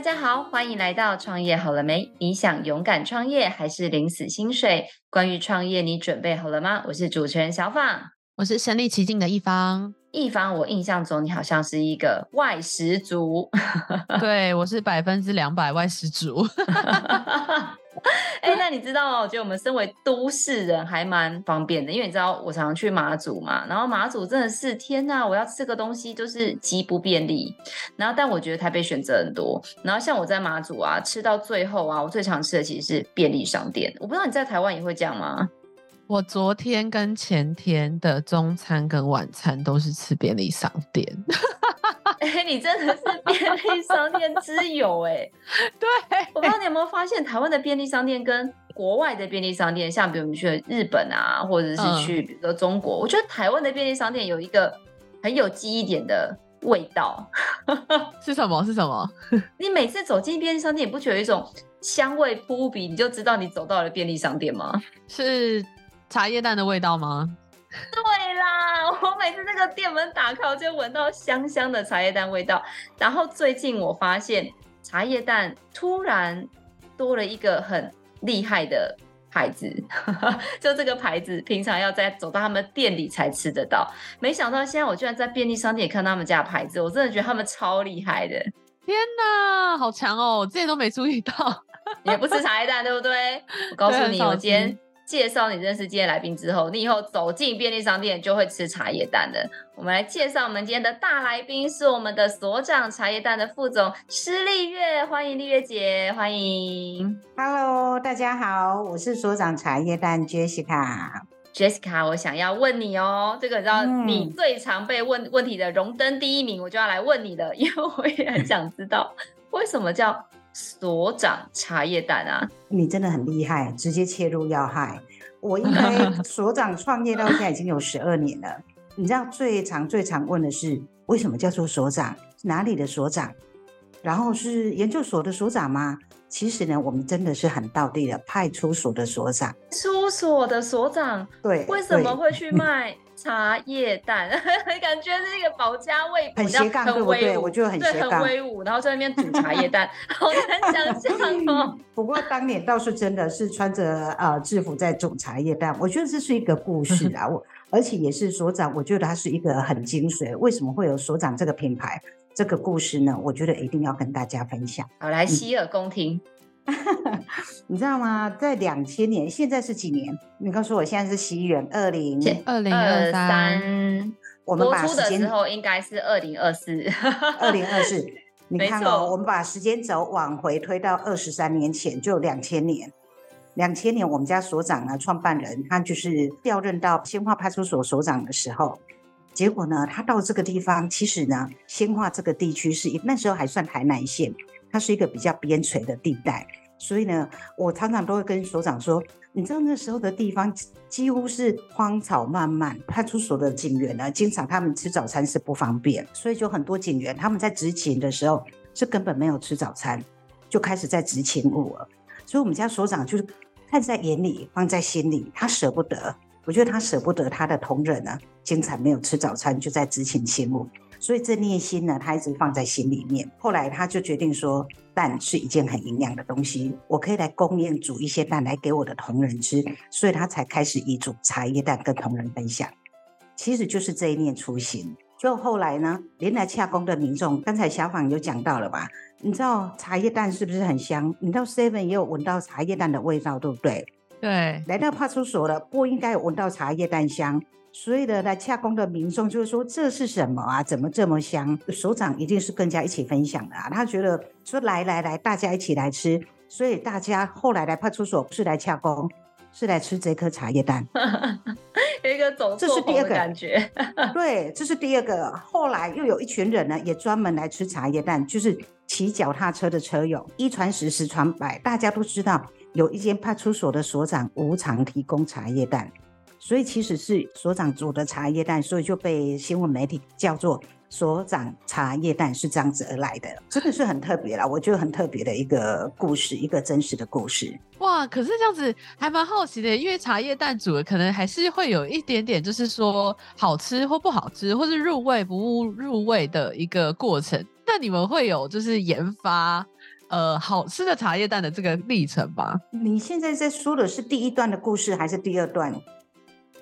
大家好，欢迎来到创业好了没？你想勇敢创业还是领死薪水？关于创业，你准备好了吗？我是主持人小访，我是身临其境的一方。一方，我印象中你好像是一个外食族，对，我是百分之两百外食族。哎、欸，那你知道吗？我觉得我们身为都市人还蛮方便的，因为你知道我常常去马祖嘛，然后马祖真的是天呐，我要吃个东西就是极不便利。然后，但我觉得台北选择很多。然后，像我在马祖啊，吃到最后啊，我最常吃的其实是便利商店。我不知道你在台湾也会这样吗？我昨天跟前天的中餐跟晚餐都是吃便利商店。哎、欸，你真的是便利商店之友哎、欸！对，我不知道你有没有发现，台湾的便利商店跟国外的便利商店，像比如你去日本啊，或者是去比如说中国，嗯、我觉得台湾的便利商店有一个很有记忆点的味道。是什么？是什么？你每次走进便利商店，你不觉得有一种香味扑鼻，你就知道你走到了便利商店吗？是。茶叶蛋的味道吗？对啦，我每次那个店门打开，我就闻到香香的茶叶蛋味道。然后最近我发现茶叶蛋突然多了一个很厉害的牌子，就这个牌子平常要在走到他们店里才吃得到，没想到现在我居然在便利商店看到他们家的牌子，我真的觉得他们超厉害的。天哪，好强哦！我之前都没注意到，也不吃茶叶蛋对不对？我告诉你，我今天。介绍你认识今天来宾之后，你以后走进便利商店就会吃茶叶蛋的。我们来介绍我们今天的大来宾，是我们的所长茶叶蛋的副总施丽月，欢迎丽月姐，欢迎。Hello，大家好，我是所长茶叶蛋 Jessica。Jessica，我想要问你哦，这个你知道你最常被问问题的荣登第一名，我就要来问你了，因为我也很想知道为什么叫。所长茶叶蛋啊，你真的很厉害，直接切入要害。我应该 所长创业到现在已经有十二年了。你知道最常最常问的是为什么叫做所长？哪里的所长？然后是研究所的所长吗？其实呢，我们真的是很道地的派出所的所长。出所的所长，对，为什么会去卖？茶叶蛋，感觉是一个保家卫国，很斜杠，对不对？我觉得很斜杠，很威武，然后在那边煮茶叶蛋，好难想象哦。不过当年倒是真的是穿着呃制服在煮茶叶蛋，我觉得这是一个故事啊。我而且也是所长，我觉得它是一个很精髓。为什么会有所长这个品牌？这个故事呢？我觉得一定要跟大家分享。好，来洗耳恭听。嗯 你知道吗？在两千年，现在是几年？你告诉我，现在是西元二零二零二三。我们把时间之后应该是二零二四，二零二四。你看哦，我们把时间轴往回推到二十三年前，就两千年。两千年，我们家所长呢，创办人他就是调任到鲜化派出所所长的时候，结果呢，他到这个地方，其实呢，鲜化这个地区是那时候还算台南县。它是一个比较边陲的地带，所以呢，我常常都会跟所长说，你知道那时候的地方几乎是荒草漫漫，派出所的警员呢，经常他们吃早餐是不方便，所以就很多警员他们在执勤的时候是根本没有吃早餐，就开始在执勤务了。所以我们家所长就是看在眼里，放在心里，他舍不得。我觉得他舍不得他的同仁呢，经常没有吃早餐，就在执勤勤务。所以这念心呢，他一直放在心里面。后来他就决定说，蛋是一件很营养的东西，我可以来供应煮一些蛋来给我的同仁吃。所以他才开始以煮茶叶蛋跟同仁分享。其实就是这一念初心。就后来呢，连来洽公的民众，刚才小访有讲到了吧？你知道茶叶蛋是不是很香？你到 Seven 也有闻到茶叶蛋的味道，对不对？对。来到派出所了，不应该有闻到茶叶蛋香。所以呢，来洽公的民众就是说，这是什么啊？怎么这么香？首长一定是更加一起分享的啊。他觉得说，来来来，大家一起来吃。所以大家后来来派出所不是来洽公，是来吃这颗茶叶蛋。有一个走错棚的感觉。对，这是第二个。后来又有一群人呢，也专门来吃茶叶蛋，就是骑脚踏车的车友。一传十，十传百，大家都知道有一间派出所的所长无偿提供茶叶蛋。所以其实是所长煮的茶叶蛋，所以就被新闻媒体叫做所长茶叶蛋，是这样子而来的，真的是很特别啦，我觉得很特别的一个故事，一个真实的故事。哇，可是这样子还蛮好奇的，因为茶叶蛋煮的可能还是会有一点点，就是说好吃或不好吃，或是入味不入味的一个过程。那你们会有就是研发呃好吃的茶叶蛋的这个历程吧。你现在在说的是第一段的故事还是第二段？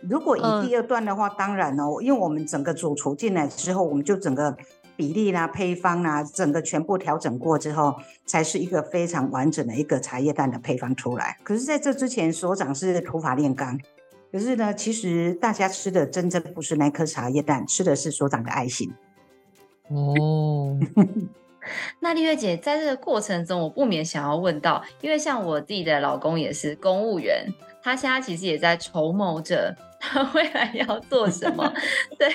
如果以第二段的话，呃、当然哦，因为我们整个主厨进来之后，我们就整个比例啦、配方啦，整个全部调整过之后，才是一个非常完整的一个茶叶蛋的配方出来。可是在这之前，所长是土法炼钢。可是呢，其实大家吃的真正不是那颗茶叶蛋，吃的是所长的爱心。哦，那丽月姐在这个过程中，我不免想要问到，因为像我自己的老公也是公务员，他现在其实也在筹谋着。他未来要做什么？对，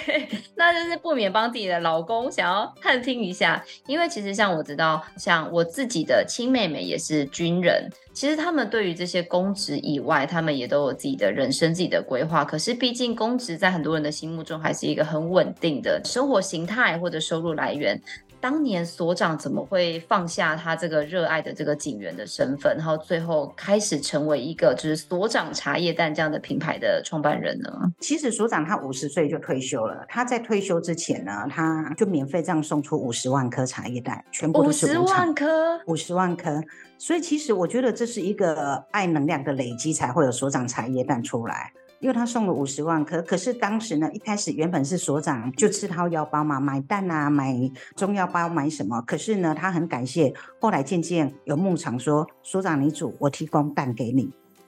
那就是不免帮自己的老公想要探听一下，因为其实像我知道，像我自己的亲妹妹也是军人，其实他们对于这些公职以外，他们也都有自己的人生、自己的规划。可是毕竟公职在很多人的心目中还是一个很稳定的生活形态或者收入来源。当年所长怎么会放下他这个热爱的这个警员的身份，然后最后开始成为一个就是所长茶叶蛋这样的品牌的创办人呢？其实所长他五十岁就退休了，他在退休之前呢，他就免费这样送出五十万颗茶叶蛋，全部都是五十万颗，五十万颗。所以其实我觉得这是一个爱能量的累积，才会有所长茶叶蛋出来。因为他送了五十万可，可是当时呢，一开始原本是所长就吃掏腰包嘛，买蛋啊，买中药包，买什么？可是呢，他很感谢，后来渐渐有牧场说，所长你煮，我提供蛋给你；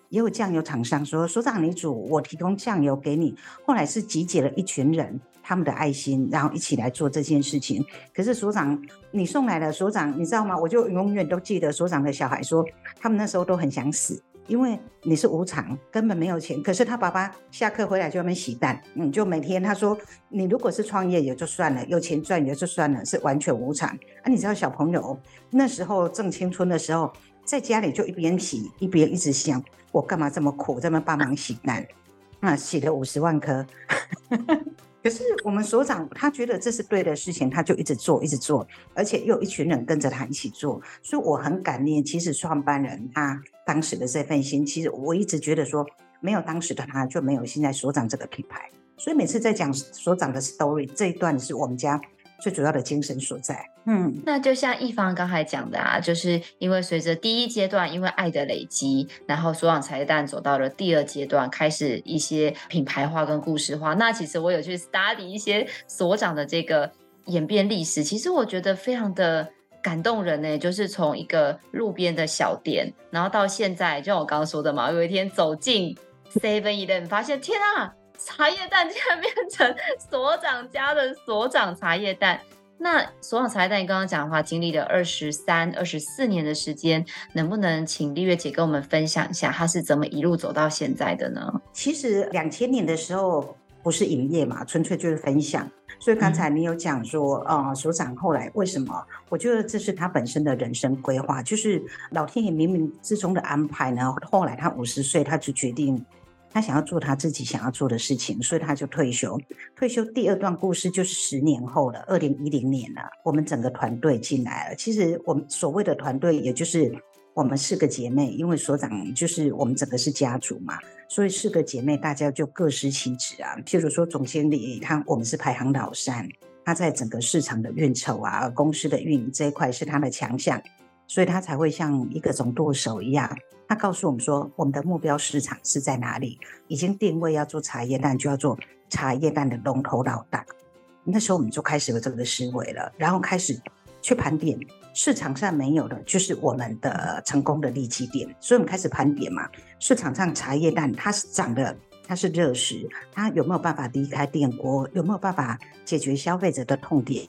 也有酱油厂商说，所长你煮，我提供酱油给你。后来是集结了一群人，他们的爱心，然后一起来做这件事情。可是所长，你送来了，所长，你知道吗？我就永远都记得所长的小孩说，他们那时候都很想死。因为你是无偿，根本没有钱。可是他爸爸下课回来就在那边洗蛋，嗯，就每天他说，你如果是创业也就算了，有钱赚也就算了，是完全无偿。啊，你知道小朋友那时候正青春的时候，在家里就一边洗一边一直想，我干嘛这么苦，这么帮忙洗蛋？那洗了五十万颗。可是我们所长他觉得这是对的事情，他就一直做，一直做，而且又一群人跟着他一起做，所以我很感念。其实创办人他当时的这份心，其实我一直觉得说，没有当时的他，就没有现在所长这个品牌。所以每次在讲所长的 story 这一段，是我们家。最主要的精神所在，嗯，那就像一方刚才讲的啊，就是因为随着第一阶段，因为爱的累积，然后所长茶叶蛋走到了第二阶段，开始一些品牌化跟故事化。那其实我有去 study 一些所长的这个演变历史，其实我觉得非常的感动人呢。就是从一个路边的小店，然后到现在，就像我刚刚说的嘛，有一天走进 Seven Eleven，发现天啊！茶叶蛋竟然变成 所长家的所长茶叶蛋，那所长茶叶蛋，你刚刚讲的话，经历了二十三、二十四年的时间，能不能请丽月姐跟我们分享一下，他是怎么一路走到现在的呢？其实两千年的时候不是营业嘛，纯粹就是分享。所以刚才你有讲说，呃，所长后来为什么？我觉得这是他本身的人生规划，就是老天爷冥冥之中的安排呢。后来他五十岁，他就决定。他想要做他自己想要做的事情，所以他就退休。退休第二段故事就是十年后了，二零一零年了，我们整个团队进来了。其实我们所谓的团队，也就是我们四个姐妹，因为所长就是我们整个是家族嘛，所以四个姐妹大家就各司其职啊。譬如说总经理，他我们是排行老三，他在整个市场的运筹啊，公司的运营这一块是他的强项，所以他才会像一个总舵手一样。他告诉我们说，我们的目标市场是在哪里？已经定位要做茶叶蛋，就要做茶叶蛋的龙头老大。那时候我们就开始有这个思维了，然后开始去盘点市场上没有的，就是我们的成功的利基点。所以我们开始盘点嘛，市场上茶叶蛋它是涨的，它是热食，它有没有办法离开电锅？有没有办法解决消费者的痛点？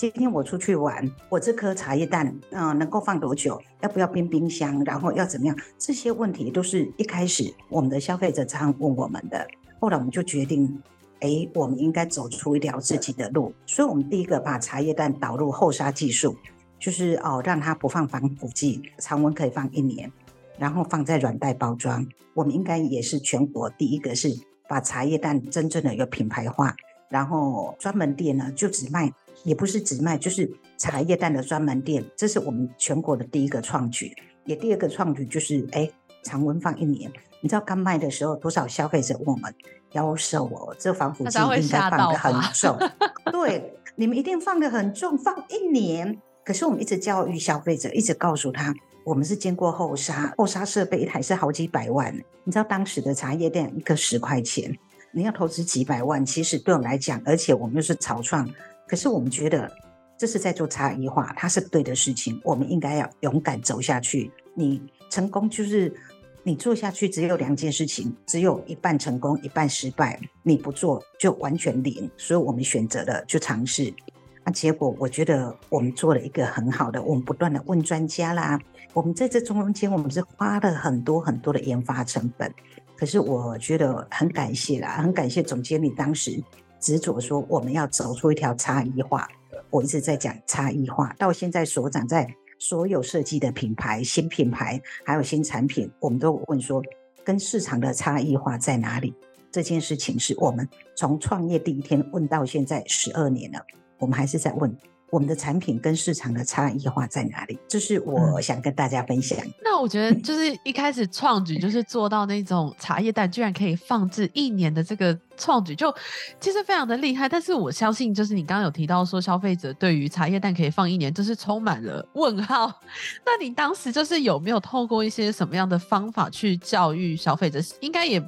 今天我出去玩，我这颗茶叶蛋，嗯、能够放多久？要不要冰冰箱？然后要怎么样？这些问题都是一开始我们的消费者常问我们的。后来我们就决定，哎，我们应该走出一条自己的路。所以，我们第一个把茶叶蛋导入后杀技术，就是哦，让它不放防腐剂，常温可以放一年，然后放在软袋包装。我们应该也是全国第一个是把茶叶蛋真正的一个品牌化，然后专门店呢就只卖。也不是只卖，就是茶叶蛋的专门店，这是我们全国的第一个创举。也第二个创举就是，哎，常温放一年。你知道刚卖的时候，多少消费者问我们，妖瘦哦，这防腐剂应该放的很重。对，你们一定放的很重，放一年。可是我们一直教育消费者，一直告诉他，我们是经过后杀，后杀设备一台是好几百万。你知道当时的茶叶蛋一个十块钱，你要投资几百万，其实对我们来讲，而且我们又是草创，可是我们觉得这是在做差异化，它是对的事情，我们应该要勇敢走下去。你成功就是。你做下去只有两件事情，只有一半成功，一半失败。你不做就完全零，所以我们选择了去尝试。那结果我觉得我们做了一个很好的，我们不断的问专家啦。我们在这中间，我们是花了很多很多的研发成本。可是我觉得很感谢啦，很感谢总监理当时执着说我们要走出一条差异化。我一直在讲差异化，到现在所长在。所有设计的品牌、新品牌还有新产品，我们都问说，跟市场的差异化在哪里？这件事情是我们从创业第一天问到现在十二年了，我们还是在问。我们的产品跟市场的差异化在哪里？这是我想跟大家分享。嗯、那我觉得就是一开始创举就是做到那种茶叶蛋居然可以放置一年的这个创举，就其实非常的厉害。但是我相信，就是你刚刚有提到说消费者对于茶叶蛋可以放一年，就是充满了问号。那你当时就是有没有透过一些什么样的方法去教育消费者？应该也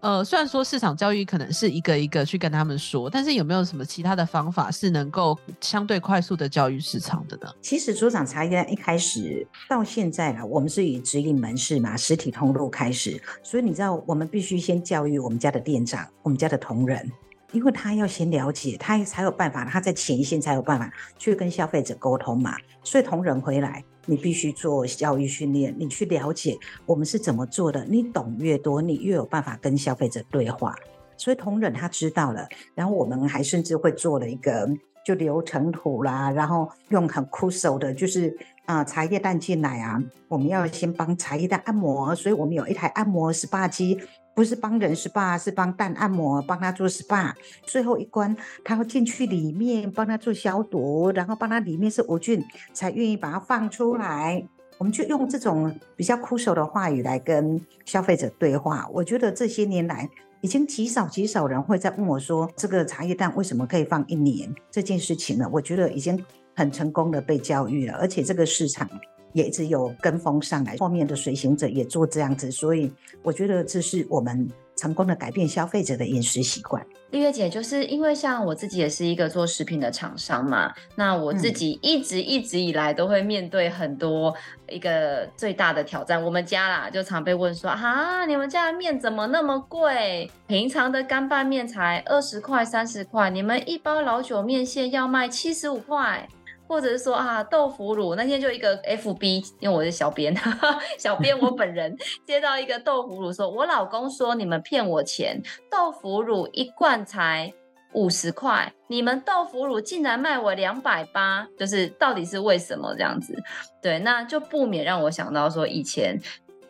呃，虽然说市场教育可能是一个一个去跟他们说，但是有没有什么其他的方法是能够相对快速的教育市场的呢？其实所长茶叶蛋一开始到现在了，我们是以直营门市嘛，实体通路开始，所以你知道，我们必须先教育我们家的店长，我们家的同仁，因为他要先了解，他才有办法，他在前线才有办法去跟消费者沟通嘛。所以同仁回来，你必须做教育训练，你去了解我们是怎么做的，你懂越多，你越有办法跟消费者对话。所以同仁他知道了，然后我们还甚至会做了一个。就流程图啦，然后用很酷手的，就是啊、茶叶蛋进来啊，我们要先帮茶叶蛋按摩，所以我们有一台按摩 SPA 机，不是帮人 SPA，是帮蛋按摩，帮他做 SPA。最后一关，他会进去里面帮他做消毒，然后帮他里面是无菌，才愿意把它放出来。我们就用这种比较酷手的话语来跟消费者对话。我觉得这些年来。已经极少极少人会再问我说，这个茶叶蛋为什么可以放一年这件事情呢？我觉得已经很成功的被教育了，而且这个市场也一直有跟风上来，后面的随行者也做这样子，所以我觉得这是我们成功的改变消费者的饮食习惯。丽月姐，就是因为像我自己也是一个做食品的厂商嘛，那我自己一直一直以来都会面对很多一个最大的挑战。我们家啦，就常被问说啊，你们家的面怎么那么贵？平常的干拌面才二十块、三十块，你们一包老酒面线要卖七十五块。或者是说啊，豆腐乳那天就一个 FB，因为我是小编，小编我本人接到一个豆腐乳说，说我老公说你们骗我钱，豆腐乳一罐才五十块，你们豆腐乳竟然卖我两百八，就是到底是为什么这样子？对，那就不免让我想到说以前。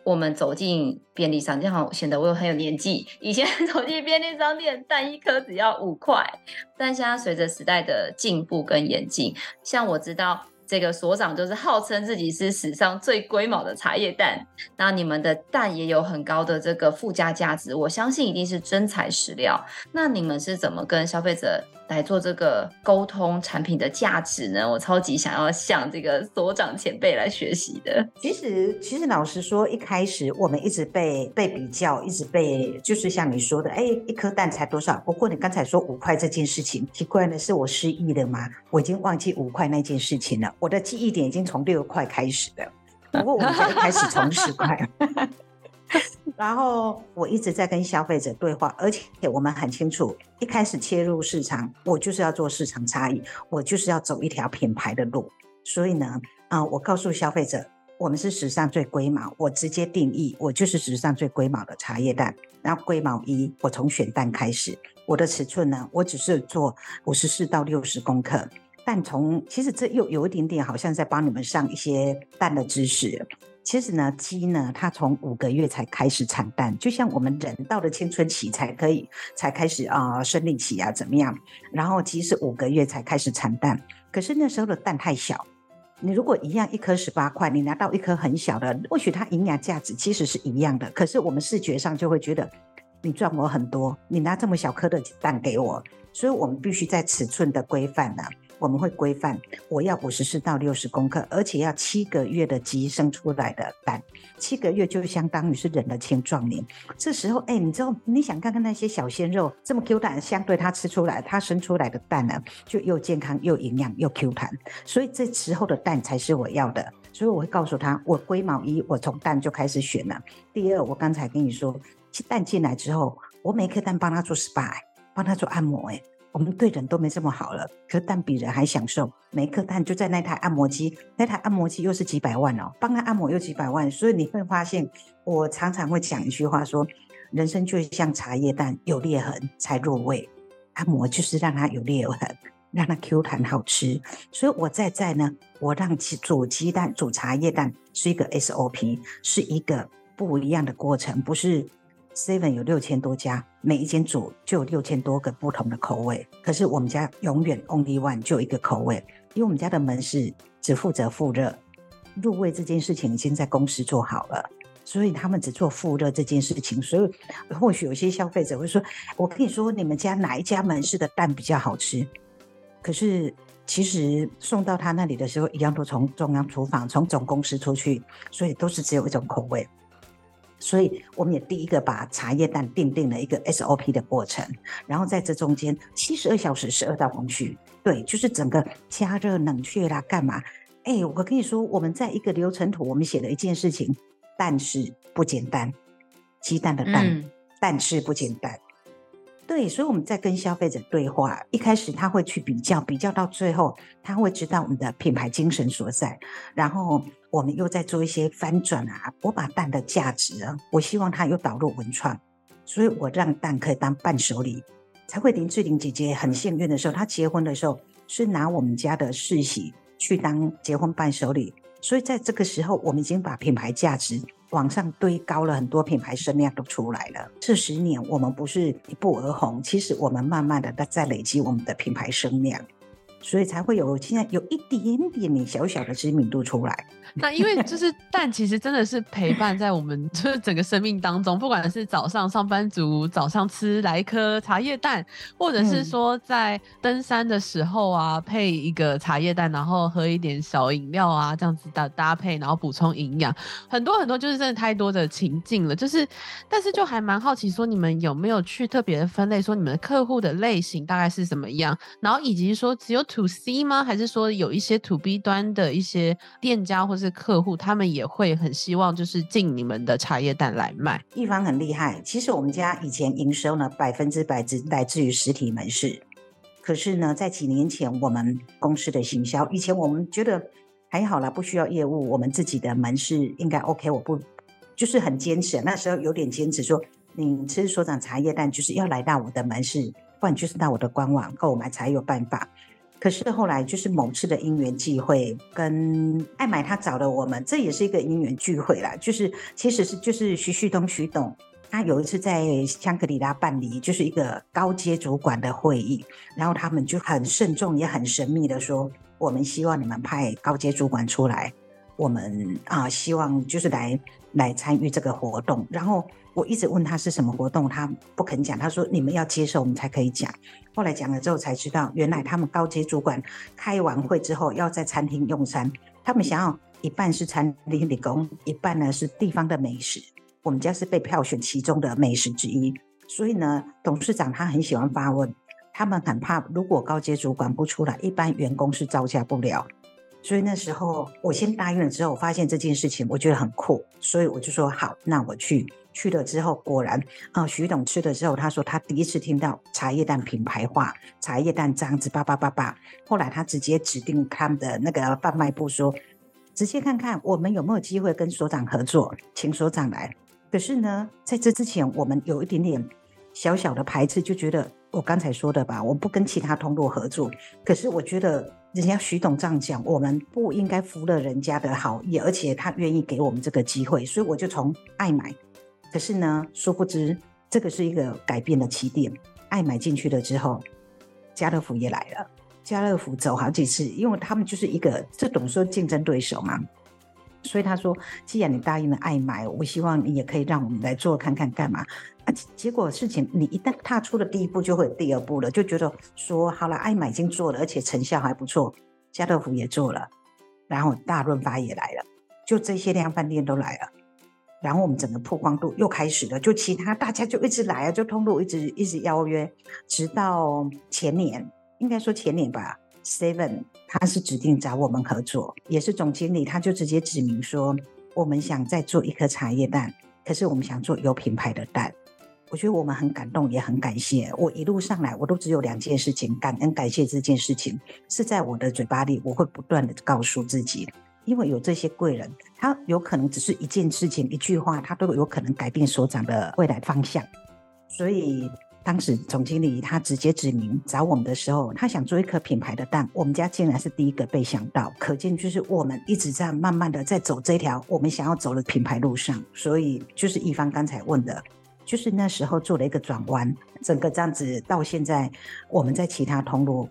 我们走进便利商店，好像显得我很有年纪。以前 走进便利商店，蛋一颗只要五块，但现在随着时代的进步跟演进，像我知道。这个所长就是号称自己是史上最龟毛的茶叶蛋，那你们的蛋也有很高的这个附加价值，我相信一定是真材实料。那你们是怎么跟消费者来做这个沟通产品的价值呢？我超级想要向这个所长前辈来学习的。其实，其实老实说，一开始我们一直被被比较，一直被就是像你说的，哎，一颗蛋才多少？不过你刚才说五块这件事情，奇怪的是我失忆了吗？我已经忘记五块那件事情了。我的记忆点已经从六块开始了，不过我们现在开始从十块。然后我一直在跟消费者对话，而且我们很清楚，一开始切入市场，我就是要做市场差异，我就是要走一条品牌的路。所以呢，啊、我告诉消费者，我们是史上最龟毛，我直接定义，我就是史上最龟毛的茶叶蛋。然后龟毛一，我从选蛋开始，我的尺寸呢，我只是做五十四到六十公克。但从其实这又有一点点好像在帮你们上一些蛋的知识。其实呢，鸡呢，它从五个月才开始产蛋，就像我们人到了青春期才可以才开始啊、生理期啊怎么样？然后鸡是五个月才开始产蛋，可是那时候的蛋太小。你如果一样一颗十八块，你拿到一颗很小的，或许它营养价值其实是一样的，可是我们视觉上就会觉得你赚我很多，你拿这么小颗的蛋给我，所以我们必须在尺寸的规范呢。我们会规范，我要五十四到六十公克，而且要七个月的鸡生出来的蛋，七个月就相当于是人的青壮年。这时候，哎，你知道，你想看看那些小鲜肉这么 Q 弹，相对它吃出来，它生出来的蛋呢，就又健康又营养又 Q 弹，所以这时候的蛋才是我要的。所以我会告诉他，我龟毛一，我从蛋就开始选了。第二，我刚才跟你说，蛋进来之后，我每颗蛋帮他做 SPA，帮他做按摩，哎。我们对人都没这么好了，可蛋比人还享受。每一颗蛋就在那台按摩机，那台按摩机又是几百万哦，帮他按摩又几百万。所以你会发现，我常常会讲一句话说：人生就像茶叶蛋，有裂痕才入味。按摩就是让它有裂痕，让它 Q 弹好吃。所以我在在呢，我让煮鸡蛋、煮茶叶蛋是一个 SOP，是一个不一样的过程，不是。Seven 有六千多家，每一间煮就有六千多个不同的口味。可是我们家永远 Only One 就一个口味，因为我们家的门市只负责复热，入味这件事情已经在公司做好了，所以他们只做复热这件事情。所以或许有些消费者会说：“我跟你说，你们家哪一家门市的蛋比较好吃？”可是其实送到他那里的时候，一样都从中央厨房、从总公司出去，所以都是只有一种口味。所以我们也第一个把茶叶蛋定定了一个 SOP 的过程，然后在这中间七十二小时十二道工序，对，就是整个加热、冷却啦，干嘛？哎，我跟你说，我们在一个流程图，我们写了一件事情，但是不简单，鸡蛋的蛋，嗯、但是不简单。对，所以我们在跟消费者对话，一开始他会去比较，比较到最后他会知道我们的品牌精神所在，然后我们又在做一些翻转啊。我把蛋的价值啊，我希望它又导入文创，所以我让蛋可以当伴手礼。才会林志玲姐姐很幸运的时候，她结婚的时候是拿我们家的世袭去当结婚伴手礼，所以在这个时候，我们已经把品牌价值。往上堆高了很多，品牌声量都出来了。这十年我们不是一步而红，其实我们慢慢的在累积我们的品牌声量。所以才会有现在有一点点点小小的知名度出来。那因为就是蛋，其实真的是陪伴在我们就是整个生命当中，不管是早上上班族早上吃来一颗茶叶蛋，或者是说在登山的时候啊，配一个茶叶蛋，然后喝一点小饮料啊，这样子的搭配，然后补充营养，很多很多就是真的太多的情境了。就是，但是就还蛮好奇，说你们有没有去特别的分类，说你们的客户的类型大概是怎么样，然后以及说只有。To C 吗？还是说有一些 To B 端的一些店家或是客户，他们也会很希望就是进你们的茶叶蛋来卖？一方很厉害，其实我们家以前营收呢百分之百只来自于实体门市，可是呢，在几年前我们公司的行销，以前我们觉得还好啦，不需要业务，我们自己的门市应该 OK。我不就是很坚持，那时候有点坚持说，你吃所长茶叶蛋就是要来到我的门市，不然就是到我的官网购买才有办法。可是后来就是某次的因缘际会，跟爱买他找了我们，这也是一个因缘聚会啦。就是其实是就是徐旭东徐董，他有一次在香格里拉办理就是一个高阶主管的会议，然后他们就很慎重也很神秘的说，我们希望你们派高阶主管出来，我们啊希望就是来来参与这个活动，然后。我一直问他是什么活动，他不肯讲。他说：“你们要接受，我们才可以讲。”后来讲了之后才知道，原来他们高阶主管开完会之后要在餐厅用餐，他们想要一半是餐厅理工，一半呢是地方的美食。我们家是被票选其中的美食之一，所以呢，董事长他很喜欢发问，他们很怕如果高阶主管不出来，一般员工是招架不了。所以那时候我先答应了之后，我发现这件事情我觉得很酷，所以我就说好，那我去。去了之后，果然啊，徐董吃了之后，他说他第一次听到茶叶蛋品牌化，茶叶蛋这样子叭叭叭叭。后来他直接指定他们的那个贩卖部说，直接看看我们有没有机会跟所长合作，请所长来。可是呢，在这之前，我们有一点点小小的排斥，就觉得我刚才说的吧，我不跟其他通路合作。可是我觉得人家徐董这样讲，我们不应该服了人家的好意，而且他愿意给我们这个机会，所以我就从爱买。可是呢，殊不知这个是一个改变的起点。爱买进去了之后，家乐福也来了。家乐福走好几次，因为他们就是一个，这种说竞争对手嘛。所以他说，既然你答应了爱买，我希望你也可以让我们来做看看干嘛啊？结果事情你一旦踏出了第一步，就会有第二步了，就觉得说好了，爱买已经做了，而且成效还不错，家乐福也做了，然后大润发也来了，就这些量贩店都来了，然后我们整个曝光度又开始了，就其他大家就一直来啊，就通路一直一直邀约，直到前年，应该说前年吧。Seven，他是指定找我们合作，也是总经理，他就直接指明说，我们想再做一颗茶叶蛋，可是我们想做有品牌的蛋。我觉得我们很感动，也很感谢。我一路上来，我都只有两件事情，感恩感谢这件事情是在我的嘴巴里，我会不断的告诉自己，因为有这些贵人，他有可能只是一件事情，一句话，他都有可能改变所长的未来方向，所以。当时总经理他直接指明找我们的时候，他想做一颗品牌的蛋，我们家竟然是第一个被想到，可见就是我们一直在慢慢的在走这条我们想要走的品牌路上。所以就是一方刚才问的，就是那时候做了一个转弯，整个这样子到现在，我们在其他通路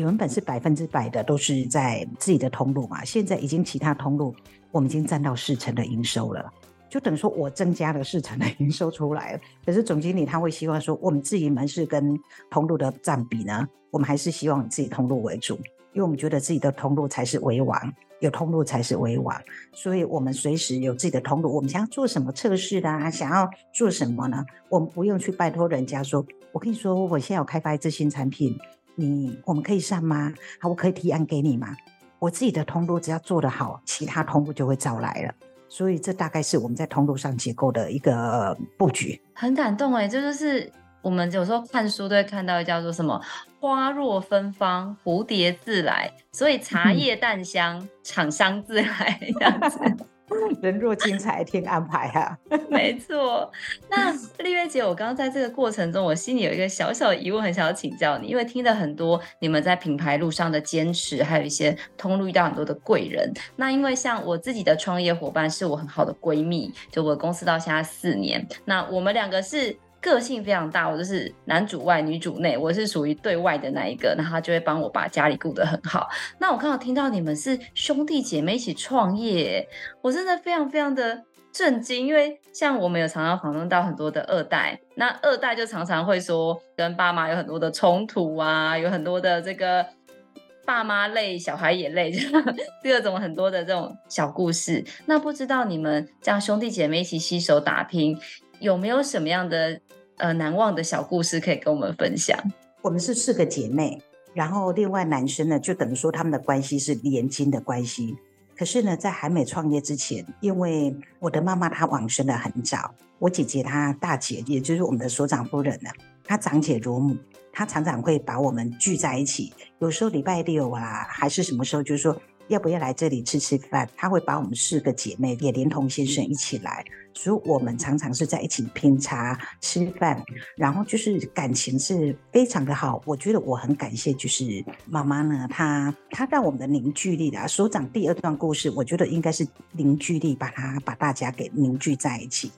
原本是百分之百的都是在自己的通路嘛，现在已经其他通路我们已经占到四成的营收了。就等于说，我增加了四成的营收出来。可是总经理他会希望说，我们自己门市跟通路的占比呢，我们还是希望以自己通路为主，因为我们觉得自己的通路才是为王，有通路才是为王。所以，我们随时有自己的通路，我们想要做什么测试的啊，想要做什么呢？我们不用去拜托人家说，我跟你说，我现在有开发一支新产品，你我们可以上吗？好，我可以提案给你吗？我自己的通路只要做得好，其他通路就会找来了。所以这大概是我们在通路上结构的一个布局，很感动哎，这就是我们有时候看书都会看到叫做什么“花若芬芳，蝴蝶自来”，所以茶叶淡香，嗯、厂商自来这样子。人若精彩，天安排啊！没错。那丽月姐，我刚刚在这个过程中，我心里有一个小小的疑问，很想要请教你，因为听了很多你们在品牌路上的坚持，还有一些通路遇到很多的贵人。那因为像我自己的创业伙伴是我很好的闺蜜，就我公司到现在四年，那我们两个是。个性非常大，我就是男主外女主内，我是属于对外的那一个，那他就会帮我把家里顾得很好。那我刚好听到你们是兄弟姐妹一起创业，我真的非常非常的震惊，因为像我们有常常访问到很多的二代，那二代就常常会说跟爸妈有很多的冲突啊，有很多的这个爸妈累，小孩也累，各种很多的这种小故事。那不知道你们这样兄弟姐妹一起携手打拼。有没有什么样的呃难忘的小故事可以跟我们分享？我们是四个姐妹，然后另外男生呢，就等于说他们的关系是连襟的关系。可是呢，在还没创业之前，因为我的妈妈她往生的很早，我姐姐她大姐，也就是我们的所长夫人呢，她长姐如母，她常常会把我们聚在一起，有时候礼拜六啊，还是什么时候，就是说。要不要来这里吃吃饭？她会把我们四个姐妹也连同先生一起来，所以我们常常是在一起品茶、吃饭，然后就是感情是非常的好。我觉得我很感谢，就是妈妈呢，她她让我们的凝聚力的所长第二段故事，我觉得应该是凝聚力，把它把大家给凝聚在一起。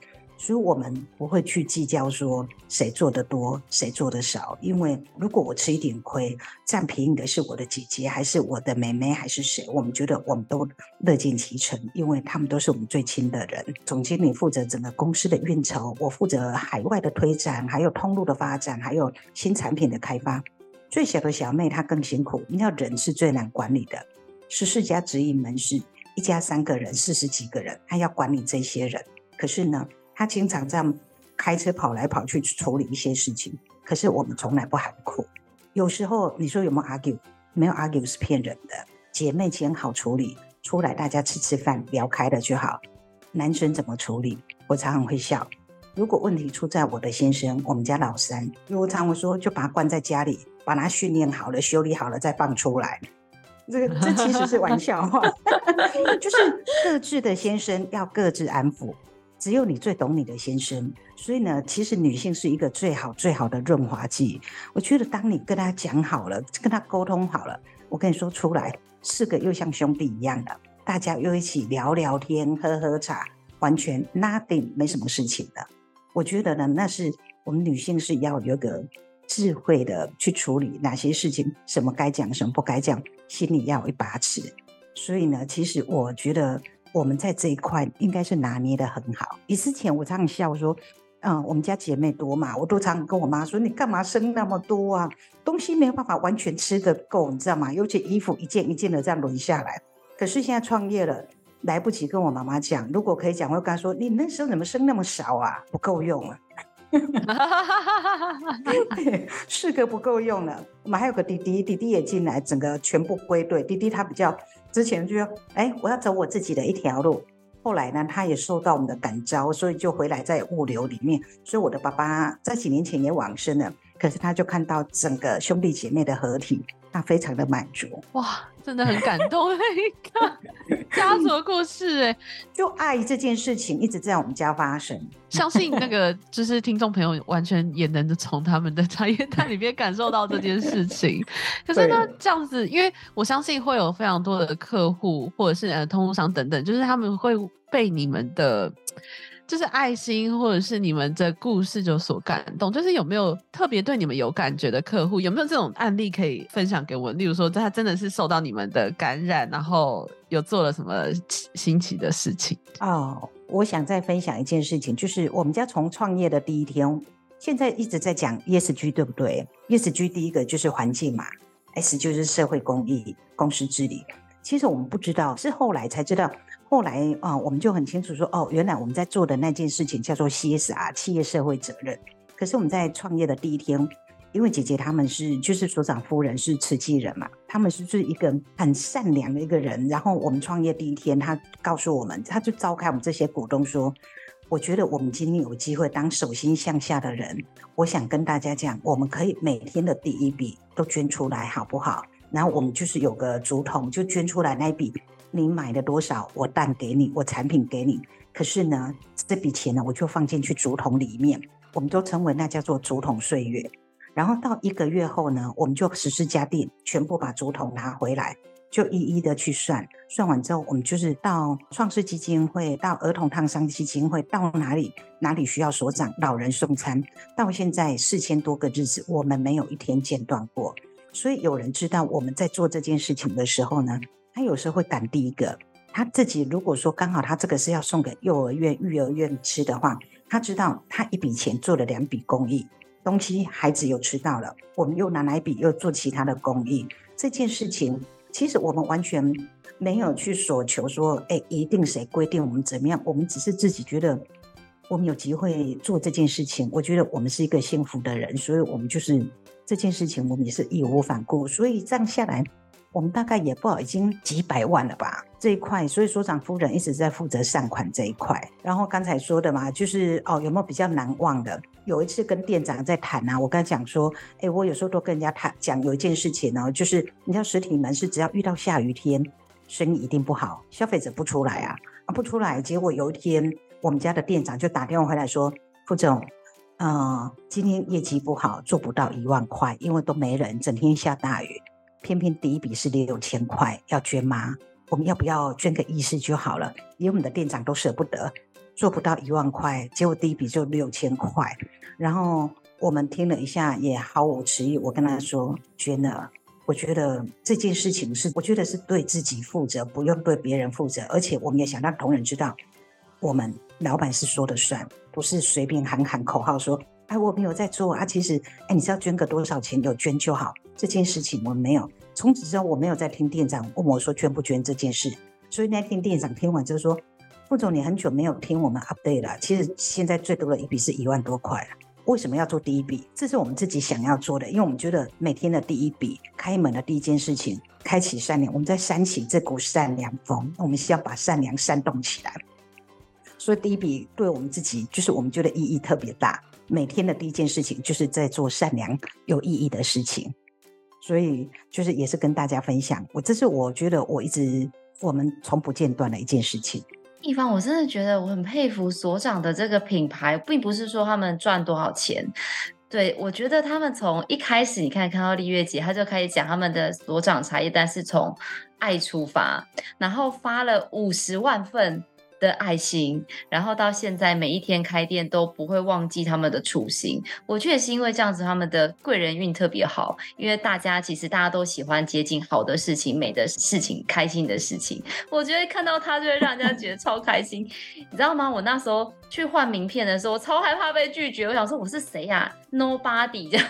所以我们不会去计较说谁做的多，谁做的少，因为如果我吃一点亏，占便宜的是我的姐姐，还是我的妹妹，还是谁？我们觉得我们都乐见其成，因为他们都是我们最亲的人。总经理负责整个公司的运筹，我负责海外的推展，还有通路的发展，还有新产品的开发。最小的小妹她更辛苦，你知道人是最难管理的，十四家直营门市，一家三个人，四十几个人，她要管理这些人，可是呢？他经常这样开车跑来跑去处理一些事情，可是我们从来不喊苦。有时候你说有没有 argue？没有 argue 是骗人的。姐妹间好处理，出来大家吃吃饭聊开了就好。男生怎么处理？我常常会笑。如果问题出在我的先生，我们家老三，我常会说就把他关在家里，把他训练好了、修理好了再放出来。这个这其实是玩笑话 就是各自的先生要各自安抚。只有你最懂你的先生，所以呢，其实女性是一个最好最好的润滑剂。我觉得，当你跟他讲好了，跟他沟通好了，我跟你说出来，四个又像兄弟一样的，大家又一起聊聊天、喝喝茶，完全 nothing 没什么事情的。我觉得呢，那是我们女性是要有个智慧的去处理哪些事情，什么该讲，什么不该讲，心里要有一把尺。所以呢，其实我觉得。我们在这一块应该是拿捏得很好。以之前我常笑说，嗯，我们家姐妹多嘛，我都常跟我妈说，你干嘛生那么多啊？东西没有办法完全吃得够，你知道吗？尤其衣服一件一件的这样轮下来。可是现在创业了，来不及跟我妈妈讲。如果可以讲，我会跟她说，你那时候怎么生那么少啊？不够用啊。四个不够用了，我们还有个弟弟，弟弟也进来，整个全部归队。弟弟他比较之前就说，哎，我要走我自己的一条路。后来呢，他也受到我们的感召，所以就回来在物流里面。所以我的爸爸在几年前也往生了，可是他就看到整个兄弟姐妹的合体，他非常的满足。哇！真的很感动，一个家族的故事哎，就爱这件事情一直在我们家发生。相信那个就是听众朋友完全也能从他们的茶叶蛋里面感受到这件事情。可是呢，这样子，因为我相信会有非常多的客户或者是呃通路商等等，就是他们会被你们的。就是爱心，或者是你们的故事就所感动。就是有没有特别对你们有感觉的客户？有没有这种案例可以分享给我？例如说，他真的是受到你们的感染，然后有做了什么新奇的事情？哦，我想再分享一件事情，就是我们家从创业的第一天，现在一直在讲 ESG，对不对？ESG 第一个就是环境嘛，S 就是社会公益、公司治理。其实我们不知道，是后来才知道。后来啊，我们就很清楚说，哦，原来我们在做的那件事情叫做 CSR，企业社会责任。可是我们在创业的第一天，因为姐姐他们是就是所长夫人是慈济人嘛，他们是是一个很善良的一个人。然后我们创业第一天，他告诉我们，他就召开我们这些股东说，我觉得我们今天有机会当手心向下的人，我想跟大家讲，我们可以每天的第一笔都捐出来，好不好？然后我们就是有个竹筒，就捐出来那一笔。你买了多少，我蛋给你，我产品给你。可是呢，这笔钱呢，我就放进去竹筒里面，我们都称为那叫做竹筒岁月。然后到一个月后呢，我们就实施家电，全部把竹筒拿回来，就一一的去算。算完之后，我们就是到创世基金会，到儿童烫伤基金会，到哪里哪里需要所长老人送餐。到现在四千多个日子，我们没有一天间断过。所以有人知道我们在做这件事情的时候呢，他有时候会赶第一个，他自己如果说刚好他这个是要送给幼儿园、育儿院吃的话，他知道他一笔钱做了两笔公益，东西孩子有吃到了，我们又拿来一笔又做其他的公益。这件事情其实我们完全没有去索求说，哎，一定谁规定我们怎么样，我们只是自己觉得我们有机会做这件事情，我觉得我们是一个幸福的人，所以我们就是这件事情我们也是义无反顾，所以这样下来。我们大概也不好，已经几百万了吧这一块，所以所长夫人一直在负责善款这一块。然后刚才说的嘛，就是哦，有没有比较难忘的？有一次跟店长在谈啊，我跟他讲说，哎，我有时候都跟人家谈讲有一件事情呢，就是你知道实体门市只要遇到下雨天，生意一定不好，消费者不出来啊，啊不出来，结果有一天我们家的店长就打电话回来说，副总，嗯，今天业绩不好，做不到一万块，因为都没人，整天下大雨。偏偏第一笔是六千块要捐吗？我们要不要捐个意思就好了？连我们的店长都舍不得，做不到一万块，结果第一笔就六千块。然后我们听了一下，也毫无迟疑。我跟他说捐了，我觉得这件事情是，我觉得是对自己负责，不用对别人负责。而且我们也想让同仁知道，我们老板是说了算，不是随便喊喊口号说。哎，我没有在做啊。其实，哎，你知道捐个多少钱，有捐就好。这件事情我们没有。从此之后，我没有再听店长问我说捐不捐这件事。所以那天店长听完就说：“副总，你很久没有听我们 update 了。其实现在最多的一笔是一万多块了。为什么要做第一笔？这是我们自己想要做的，因为我们觉得每天的第一笔，开门的第一件事情，开启善良，我们在煽起这股善良风。我们需要把善良煽动起来。所以第一笔对我们自己，就是我们觉得意义特别大。”每天的第一件事情就是在做善良有意义的事情，所以就是也是跟大家分享。我这是我觉得我一直我们从不间断的一件事情。一方，我真的觉得我很佩服所长的这个品牌，并不是说他们赚多少钱。对，我觉得他们从一开始，你看看到丽月姐，她就开始讲他们的所长茶叶蛋是从爱出发，然后发了五十万份。的爱心，然后到现在每一天开店都不会忘记他们的初心。我觉得是因为这样子，他们的贵人运特别好，因为大家其实大家都喜欢接近好的事情、美的事情、开心的事情。我觉得看到他就会让人家觉得超开心，你知道吗？我那时候去换名片的时候，我超害怕被拒绝。我想说我是谁呀？Nobody 这样。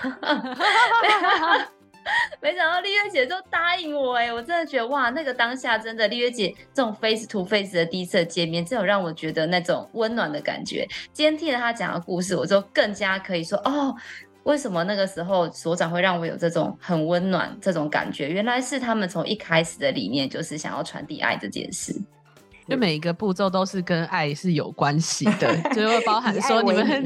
没想到丽月姐就答应我哎，我真的觉得哇，那个当下真的丽月姐这种 face to face 的第一次见面，真有让我觉得那种温暖的感觉。今天听了她讲的故事，我就更加可以说哦，为什么那个时候所长会让我有这种很温暖这种感觉？原来是他们从一开始的理念就是想要传递爱这件事。就每一个步骤都是跟爱是有关系的，就会包含说你们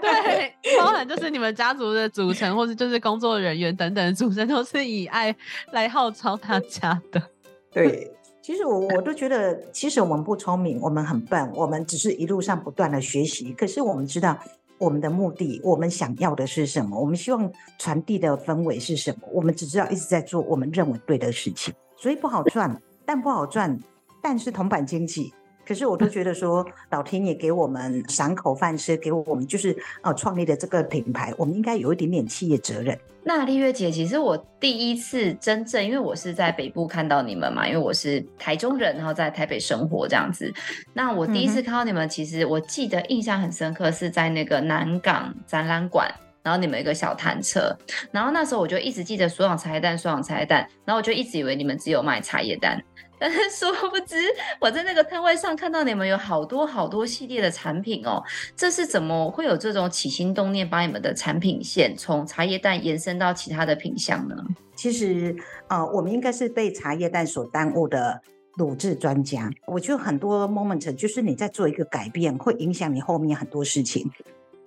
对，包含就是你们家族的组成，或者就是工作人员等等的组成，都是以爱来号召大家的。对，其实我我都觉得，其实我们不聪明，我们很笨，我们只是一路上不断的学习。可是我们知道我们的目的，我们想要的是什么，我们希望传递的氛围是什么，我们只知道一直在做我们认为对的事情，所以不好赚，但不好赚。但是铜板经济，可是我都觉得说，老天爷给我们赏口饭吃，给我们就是呃创立的这个品牌，我们应该有一点点企业责任。那丽月姐，其实我第一次真正，因为我是在北部看到你们嘛，因为我是台中人，然后在台北生活这样子。那我第一次看到你们，其实我记得印象很深刻，是在那个南港展览馆，然后你们有一个小摊车，然后那时候我就一直记得所长茶叶蛋，所长茶叶蛋，然后我就一直以为你们只有卖茶叶蛋。但是殊不知，我在那个摊位上看到你们有好多好多系列的产品哦。这是怎么会有这种起心动念，把你们的产品线从茶叶蛋延伸到其他的品项呢？其实，呃，我们应该是被茶叶蛋所耽误的卤制专家。我觉得很多 moment 就是你在做一个改变，会影响你后面很多事情。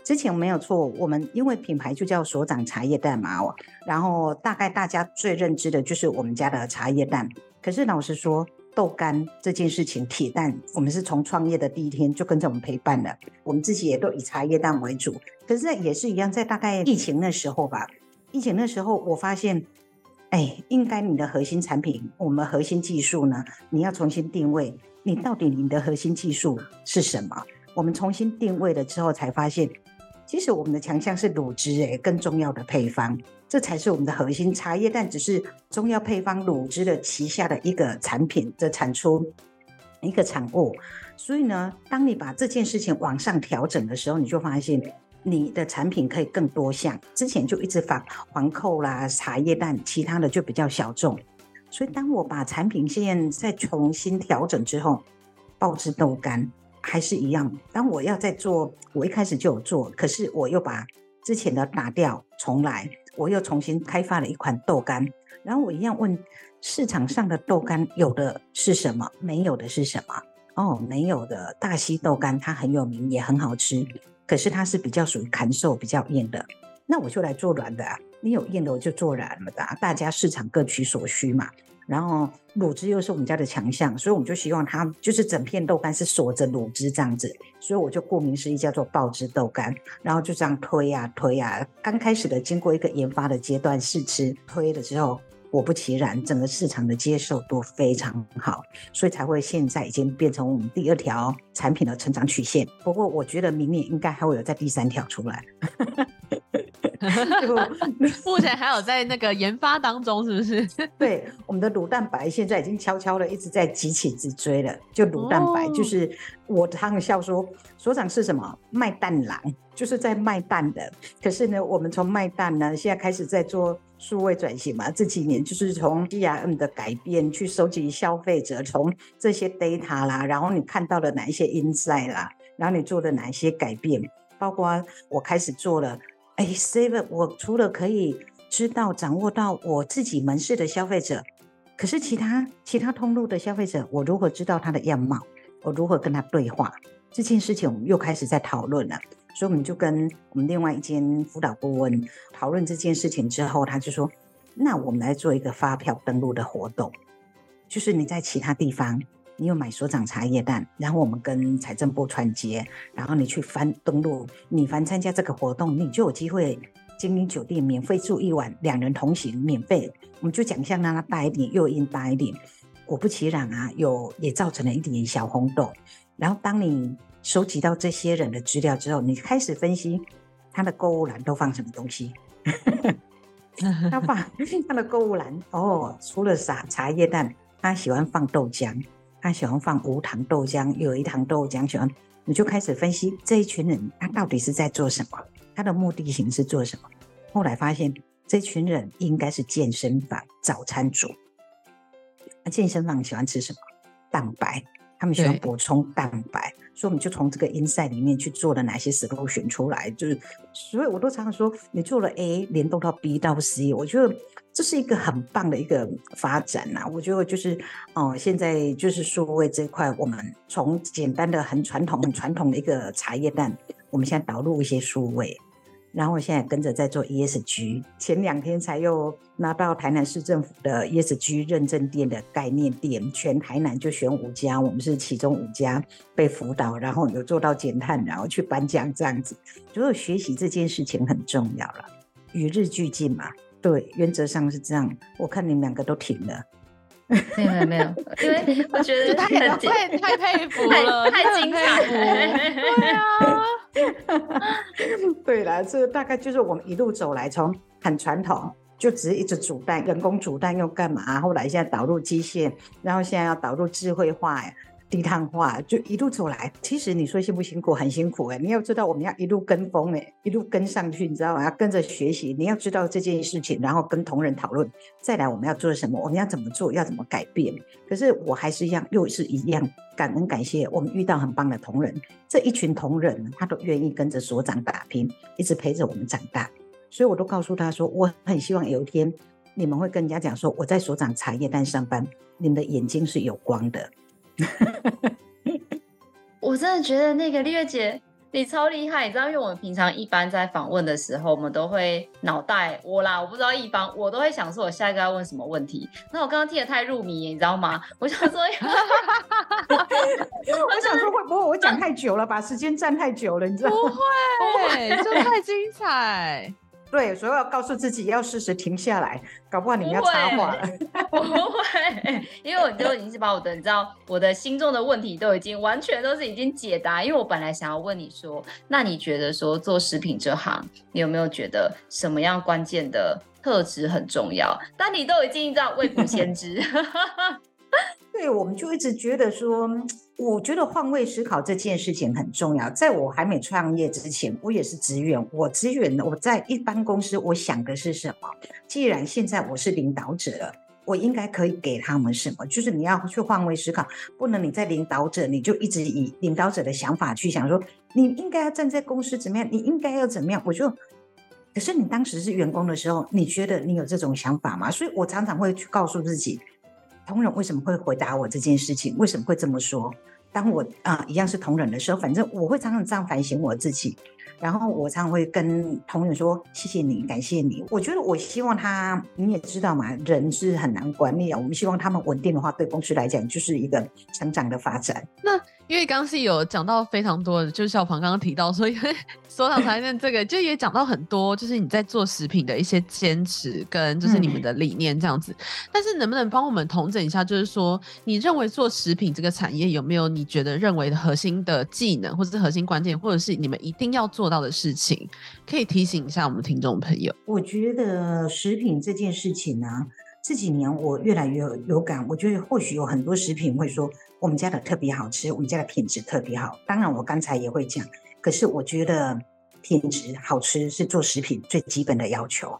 之前没有错，我们因为品牌就叫所长茶叶蛋嘛，哦然后大概大家最认知的就是我们家的茶叶蛋。可是老实说，豆干这件事情，铁蛋，我们是从创业的第一天就跟着我们陪伴的，我们自己也都以茶叶蛋为主。可是也是一样，在大概疫情那时候吧，疫情那时候我发现，哎，应该你的核心产品，我们核心技术呢，你要重新定位，你到底你的核心技术是什么？我们重新定位了之后，才发现。其实我们的强项是卤汁，诶，更重要的配方，这才是我们的核心。茶叶蛋只是中药配方卤汁的旗下的一个产品的产出，一个产物。所以呢，当你把这件事情往上调整的时候，你就发现你的产品可以更多项。之前就一直放黄扣啦、茶叶蛋，其他的就比较小众。所以当我把产品线再重新调整之后，爆汁豆干。还是一样，当我要再做，我一开始就有做，可是我又把之前的打掉重来，我又重新开发了一款豆干，然后我一样问市场上的豆干有的是什么，没有的是什么？哦，没有的大溪豆干它很有名，也很好吃，可是它是比较属于砍瘦、比较硬的，那我就来做软的啊，你有硬的我就做软的，大家市场各取所需嘛。然后卤汁又是我们家的强项，所以我们就希望它就是整片豆干是锁着卤汁这样子，所以我就顾名思义叫做爆汁豆干。然后就这样推呀、推呀、啊，刚开始的经过一个研发的阶段试吃，推了之后，果不其然，整个市场的接受度非常好，所以才会现在已经变成我们第二条产品的成长曲线。不过我觉得明年应该还会有在第三条出来。目前还有在那个研发当中，是不是？对，我们的乳蛋白现在已经悄悄的一直在急起直追了。就乳蛋白，哦、就是我常笑说，所长是什么卖蛋郎，就是在卖蛋的。可是呢，我们从卖蛋呢，现在开始在做数位转型嘛。这几年就是从 CRM 的改变，去收集消费者从这些 data 啦，然后你看到了哪一些 insight 啦，然后你做了哪一些改变，包括我开始做了。哎，Seven，我除了可以知道掌握到我自己门市的消费者，可是其他其他通路的消费者，我如何知道他的样貌？我如何跟他对话？这件事情我们又开始在讨论了。所以我们就跟我们另外一间辅导顾问讨论这件事情之后，他就说：“那我们来做一个发票登录的活动，就是你在其他地方。”你有买所长茶叶蛋，然后我们跟财政部串接，然后你去翻登录，你凡参加这个活动，你就有机会精英酒店免费住一晚，两人同行免费。我们就奖项让它大一点，又因大一点。果不其然啊，有也造成了一点小轰动。然后当你收集到这些人的资料之后，你开始分析他的购物篮都放什么东西。他放 他的购物篮哦，除了茶茶叶蛋，他喜欢放豆浆，他喜欢放无糖豆浆、有一糖豆浆，喜欢你就开始分析这一群人他到底是在做什么，他的目的性是做什么。后来发现这群人应该是健身房早餐组，那健身房喜欢吃什么？蛋白。他们喜欢补充蛋白，所以我们就从这个 insight 里面去做了哪些 solution 出来，就是，所以我都常常说，你做了 A 联动到 B 到 C，我觉得这是一个很棒的一个发展呐。我觉得就是哦，现在就是数位这一块，我们从简单的很传统、很传统的一个茶叶蛋，我们现在导入一些数位。然后我现在跟着在做 ESG，前两天才又拿到台南市政府的 ESG 认证店的概念店，全台南就选五家，我们是其中五家被辅导，然后有做到减碳，然后去颁奖这样子。所以学习这件事情很重要了，与日俱进嘛。对，原则上是这样。我看你们两个都停了。没有没有，因为我觉得太太太佩服了，太精彩了。对啊。对了，这大概就是我们一路走来，从很传统，就只是一直煮蛋，人工煮蛋又干嘛？后来现在导入机械，然后现在要导入智慧化、低碳化，就一路走来。其实你说辛不辛苦？很辛苦哎！你要知道，我们要一路跟风哎，一路跟上去，你知道吗？要跟着学习。你要知道这件事情，然后跟同仁讨论，再来我们要做什么？我们要怎么做？要怎么改变？可是我还是一样，又是一样。感恩感谢，我们遇到很棒的同仁，这一群同仁他都愿意跟着所长打拼，一直陪着我们长大。所以我都告诉他说，我很希望有一天你们会跟人家讲说，我在所长茶叶蛋上班，你们的眼睛是有光的。我真的觉得那个丽月姐。你超厉害，你知道，因为我们平常一般在访问的时候，我们都会脑袋我啦，我不知道一方，我都会想说，我下一个要问什么问题。那我刚刚听得太入迷，你知道吗？我想说，我想说会不会我讲太久了，把时间占太久了，你知道吗？不会，就太精彩。对，所以我要告诉自己要适时停下来，搞不好你们要插话了。不会，因为我都已经是把我的，你知道，我的心中的问题都已经完全都是已经解答。因为我本来想要问你说，那你觉得说做食品这行，你有没有觉得什么样关键的特质很重要？但你都已经知道未卜先知。对，我们就一直觉得说，我觉得换位思考这件事情很重要。在我还没创业之前，我也是职员。我职员，我在一般公司，我想的是什么？既然现在我是领导者了，我应该可以给他们什么？就是你要去换位思考，不能你在领导者，你就一直以领导者的想法去想说，你应该要站在公司怎么样？你应该要怎么样？我就，可是你当时是员工的时候，你觉得你有这种想法吗？所以我常常会去告诉自己。同仁为什么会回答我这件事情？为什么会这么说？当我啊、一样是同仁的时候，反正我会常常这样反省我自己。然后我常常会跟同仁说：“谢谢你，感谢你。”我觉得我希望他，你也知道嘛，人是很难管理啊。我们希望他们稳定的话，对公司来讲就是一个成长的发展。那因为刚刚是有讲到非常多的，就是小庞刚刚提到说，因为所长茶叶蛋这个，就也讲到很多，就是你在做食品的一些坚持跟就是你们的理念这样子。嗯、但是能不能帮我们统整一下，就是说你认为做食品这个产业有没有你觉得认为的核心的技能，或者是核心关键，或者是你们一定要做到的事情，可以提醒一下我们听众朋友。我觉得食品这件事情呢，这几年我越来越有，感。我觉得或许有很多食品会说我们家的特别好吃，我们家的品质特别好。当然，我刚才也会讲，可是我觉得品质好吃是做食品最基本的要求，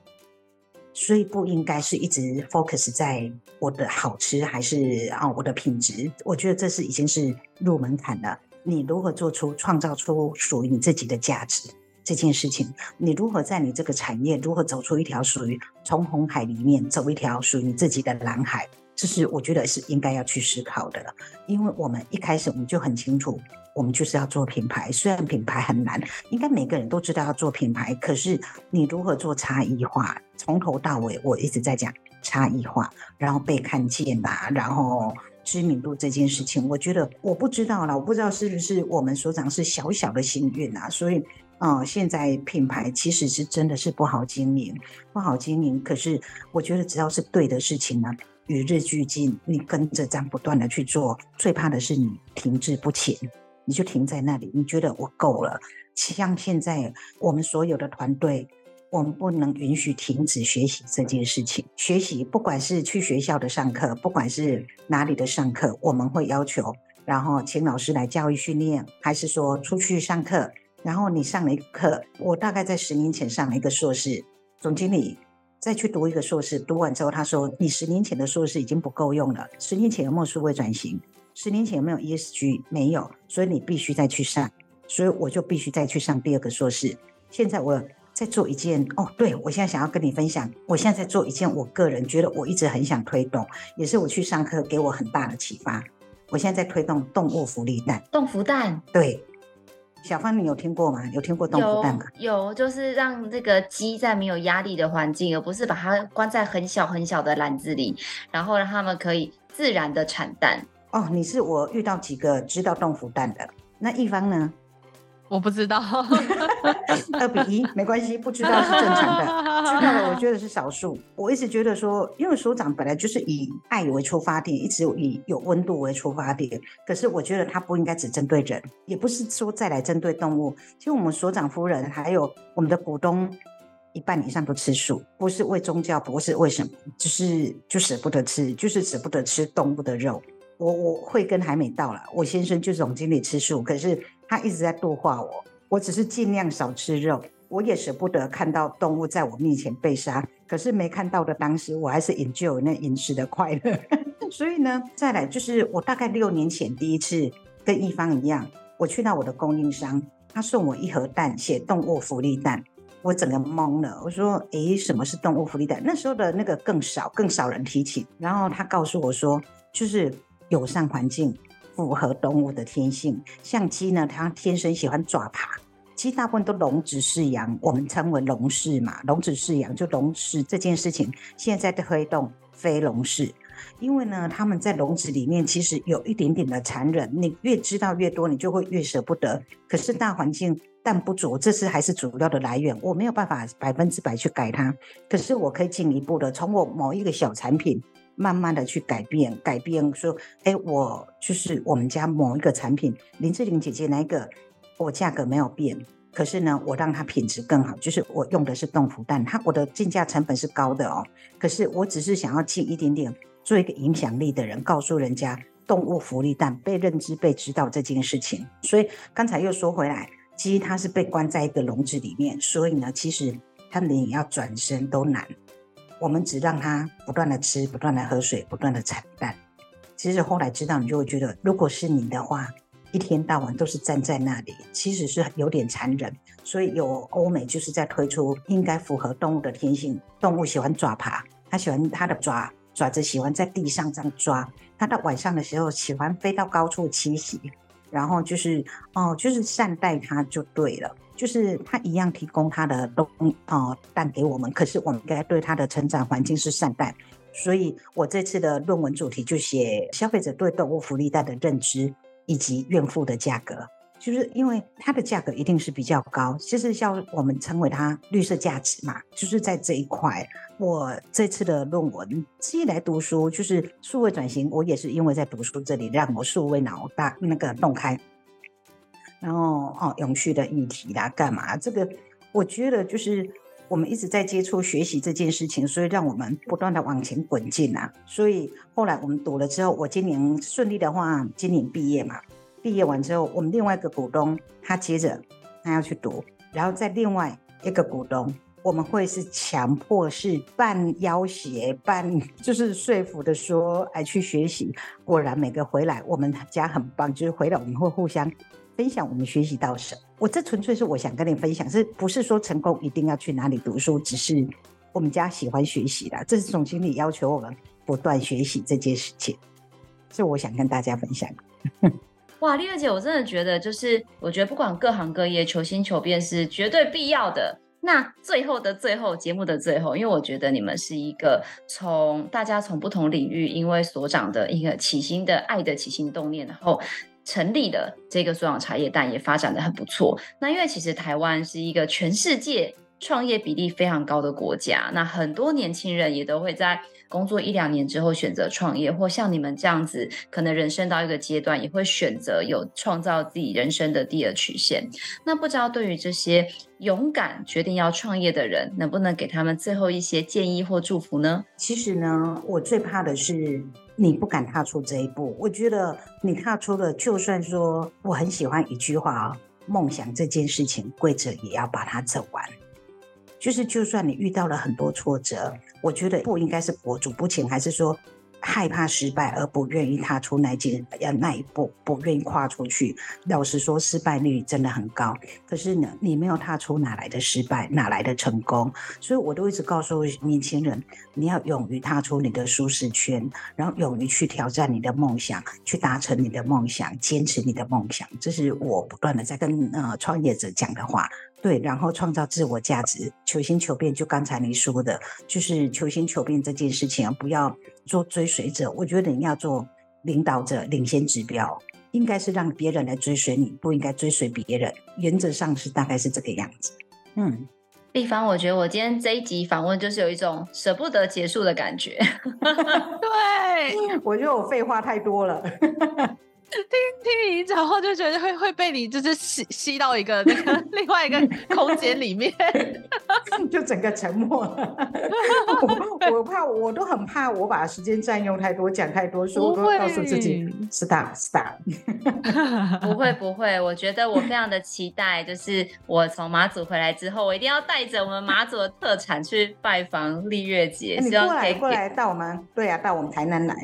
所以不应该是一直 focus 在我的好吃还是啊我的品质。我觉得这是已经是入门槛了。你如何做出创造出属于你自己的价值这件事情？你如何在你这个产业如何走出一条属于从红海里面走一条属于你自己的蓝海？这是我觉得是应该要去思考的了。因为我们一开始我们就很清楚，我们就是要做品牌。虽然品牌很难，应该每个人都知道要做品牌，可是你如何做差异化？从头到尾我一直在讲差异化，然后被看见吧，然后。知名度这件事情，我觉得我不知道啦，我不知道是不是我们所长是小小的幸运啊，所以，啊、现在品牌其实是真的是不好经营，不好经营。可是我觉得只要是对的事情呢，与日俱进，你跟着这样不断的去做，最怕的是你停滞不前。你就停在那里，你觉得我够了。像现在我们所有的团队，我们不能允许停止学习这件事情。学习，不管是去学校的上课，不管是哪里的上课，我们会要求，然后请老师来教育训练，还是说出去上课，然后你上了一个课，我大概在十年前上了一个硕士，总经理。再去读一个硕士，读完之后他说：“你十年前的硕士已经不够用了。十年前有没有数位转型？十年前有没有 ESG？没有，所以你必须再去上。所以我就必须再去上第二个硕士。现在我在做一件哦，对，我现在想要跟你分享，我现在在做一件我个人觉得我一直很想推动，也是我去上课给我很大的启发。我现在在推动动物福利蛋，动福蛋，对。”小芳，你有听过吗？有听过动物蛋吗？有，就是让这个鸡在没有压力的环境，而不是把它关在很小很小的篮子里，然后让它们可以自然的产蛋。哦，你是我遇到几个知道动物蛋的，那一方呢？我不知道，二比一没关系，不知道是正常的，知道了我觉得是少数。我一直觉得说，因为所长本来就是以爱为出发点，一直以有温度为出发点。可是我觉得他不应该只针对人，也不是说再来针对动物。其实我们所长夫人还有我们的股东一半以上都吃素，不是为宗教，不是为什么，就是就舍不得吃，就是舍不得吃动物的肉。我我会跟还没到了，我先生就是总经理吃素，可是。他一直在度化我，我只是尽量少吃肉，我也舍不得看到动物在我面前被杀。可是没看到的当时，我还是引诱那饮食的快乐。所以呢，再来就是我大概六年前第一次跟一方一样，我去到我的供应商，他送我一盒蛋，写动物福利蛋，我整个懵了。我说：“诶，什么是动物福利蛋？”那时候的那个更少，更少人提起。然后他告诉我说：“就是友善环境。”符合动物的天性，像鸡呢，它天生喜欢抓爬。鸡大部分都笼子饲养，我们称为笼饲嘛，笼子饲养就笼饲这件事情，现在在推动非笼饲，因为呢，他们在笼子里面其实有一点点的残忍，你越知道越多，你就会越舍不得。可是大环境但不足，这是还是主要的来源，我没有办法百分之百去改它，可是我可以进一步的从我某一个小产品。慢慢的去改变，改变说，哎，我就是我们家某一个产品，林志玲姐姐那个，我价格没有变，可是呢，我让它品质更好，就是我用的是冻福蛋，它我的进价成本是高的哦，可是我只是想要进一点点，做一个影响力的人，告诉人家动物福利蛋被认知、被知道这件事情。所以刚才又说回来，鸡它是被关在一个笼子里面，所以呢，其实它连要转身都难。我们只让它不断的吃，不断的喝水，不断的产蛋。其实后来知道，你就会觉得，如果是你的话，一天到晚都是站在那里，其实是有点残忍。所以有欧美就是在推出应该符合动物的天性，动物喜欢抓爬，它喜欢它的爪爪子喜欢在地上这样抓，它到晚上的时候喜欢飞到高处栖息，然后就是哦，就是善待它就对了。就是他一样提供他的东哦蛋给我们，可是我们应该对他的成长环境是善待。所以我这次的论文主题就写消费者对动物福利蛋的认知以及孕妇的价格，就是因为它的价格一定是比较高，就是像我们称为它绿色价值嘛，就是在这一块。我这次的论文自己来读书，就是数位转型，我也是因为在读书这里让我数位脑大那个洞开。然后哦，永续的议题啦，干嘛？这个我觉得就是我们一直在接触学习这件事情，所以让我们不断的往前滚进啊。所以后来我们读了之后，我今年顺利的话，今年毕业嘛，毕业完之后，我们另外一个股东他接着他要去读，然后再另外一个股东，我们会是强迫是半要挟半就是说服的说，哎，去学习。果然每个回来，我们家很棒，就是回来我们会互相。分享我们学习到什么？我这纯粹是我想跟你分享，是不是说成功一定要去哪里读书？只是我们家喜欢学习的，这是总经理要求我们不断学习这件事情，是我想跟大家分享。哇，丽月姐，我真的觉得，就是我觉得不管各行各业，求新求变是绝对必要的。那最后的最后，节目的最后，因为我觉得你们是一个从大家从不同领域，因为所长的一个起心的爱的起心动念，然后。成立的这个所长茶叶蛋也发展的很不错。那因为其实台湾是一个全世界创业比例非常高的国家，那很多年轻人也都会在工作一两年之后选择创业，或像你们这样子，可能人生到一个阶段也会选择有创造自己人生的第二曲线。那不知道对于这些勇敢决定要创业的人，能不能给他们最后一些建议或祝福呢？其实呢，我最怕的是你不敢踏出这一步。我觉得你踏出了，就算说我很喜欢一句话啊，梦想这件事情，跪着也要把它走完。就是，就算你遇到了很多挫折，我觉得不应该是博主不请，还是说害怕失败而不愿意踏出那件要那一步，不愿意跨出去。老实说，失败率真的很高。可是呢，你没有踏出，哪来的失败？哪来的成功？所以我都一直告诉年轻人，你要勇于踏出你的舒适圈，然后勇于去挑战你的梦想，去达成你的梦想，坚持你的梦想。这是我不断的在跟呃创业者讲的话。对，然后创造自我价值，求新求变。就刚才你说的，就是求新求变这件事情，不要做追随者。我觉得你要做领导者，领先指标，应该是让别人来追随你，不应该追随别人。原则上是大概是这个样子。嗯，丽芳，我觉得我今天这一集访问就是有一种舍不得结束的感觉。对，我觉得我废话太多了。听听你讲话，就觉得会会被你就是吸吸到一个那个 另外一个空间里面，就整个沉默了。我 我怕，我都很怕，我把时间占用太多，讲太多，所以我都告诉自己 stop stop。不会不会，我觉得我非常的期待，就是我从马祖回来之后，我一定要带着我们马祖的特产去拜访丽月姐。你过来过来到我们，对呀、啊，到我们台南来。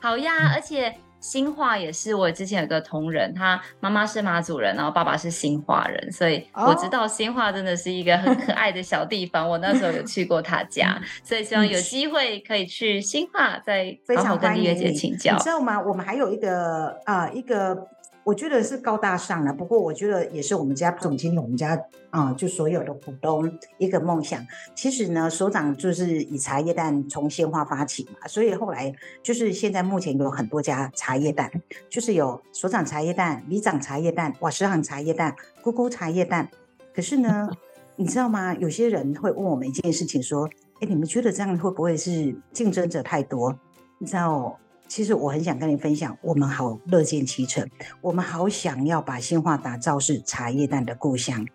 好呀，而且。新化也是我之前有个同仁，他妈妈是马祖人，然后爸爸是新化人，所以我知道新化真的是一个很可爱的小地方。我那时候有去过他家，所以希望有机会可以去新化，再好好跟丽月姐请教。你知道吗？我们还有一个啊、呃，一个。我觉得是高大上了，不过我觉得也是我们家总经理，我们家啊、就所有的股东一个梦想。其实呢，所长就是以茶叶蛋从鲜花发起嘛，所以后来就是现在目前有很多家茶叶蛋，就是有所长茶叶蛋、里长茶叶蛋、瓦石行茶叶蛋、姑姑茶叶蛋。可是呢，你知道吗？有些人会问我们一件事情，说：“哎，你们觉得这样会不会是竞争者太多？”你知道？其实我很想跟你分享，我们好乐见其成，我们好想要把新化打造是茶叶蛋的故乡，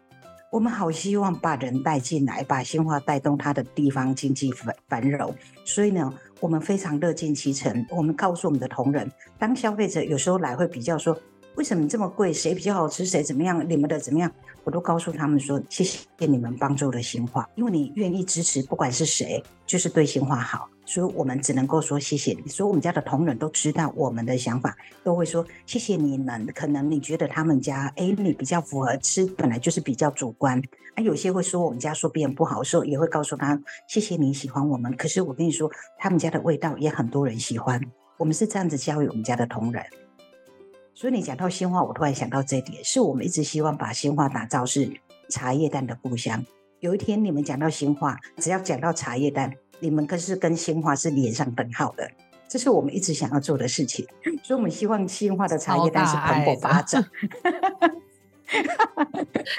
我们好希望把人带进来，把新化带动它的地方经济繁繁荣。所以呢，我们非常乐见其成。我们告诉我们的同仁，当消费者有时候来会比较说，为什么这么贵？谁比较好吃？谁怎么样？你们的怎么样？我都告诉他们说，谢谢你们帮助了新化，因为你愿意支持，不管是谁，就是对新化好。所以我们只能够说谢谢你。所以我们家的同仁都知道我们的想法，都会说谢谢你们。可能你觉得他们家哎，你比较符合吃，本来就是比较主观。啊，有些会说我们家说别人不好，说也会告诉他谢谢你喜欢我们。可是我跟你说，他们家的味道也很多人喜欢。我们是这样子教育我们家的同仁。所以你讲到新化，我突然想到这一点，是我们一直希望把新化打造是茶叶蛋的故乡。有一天你们讲到新化，只要讲到茶叶蛋。你们可是跟新化是连上等号的，这是我们一直想要做的事情，所以我们希望新化的茶叶蛋是蓬勃发展。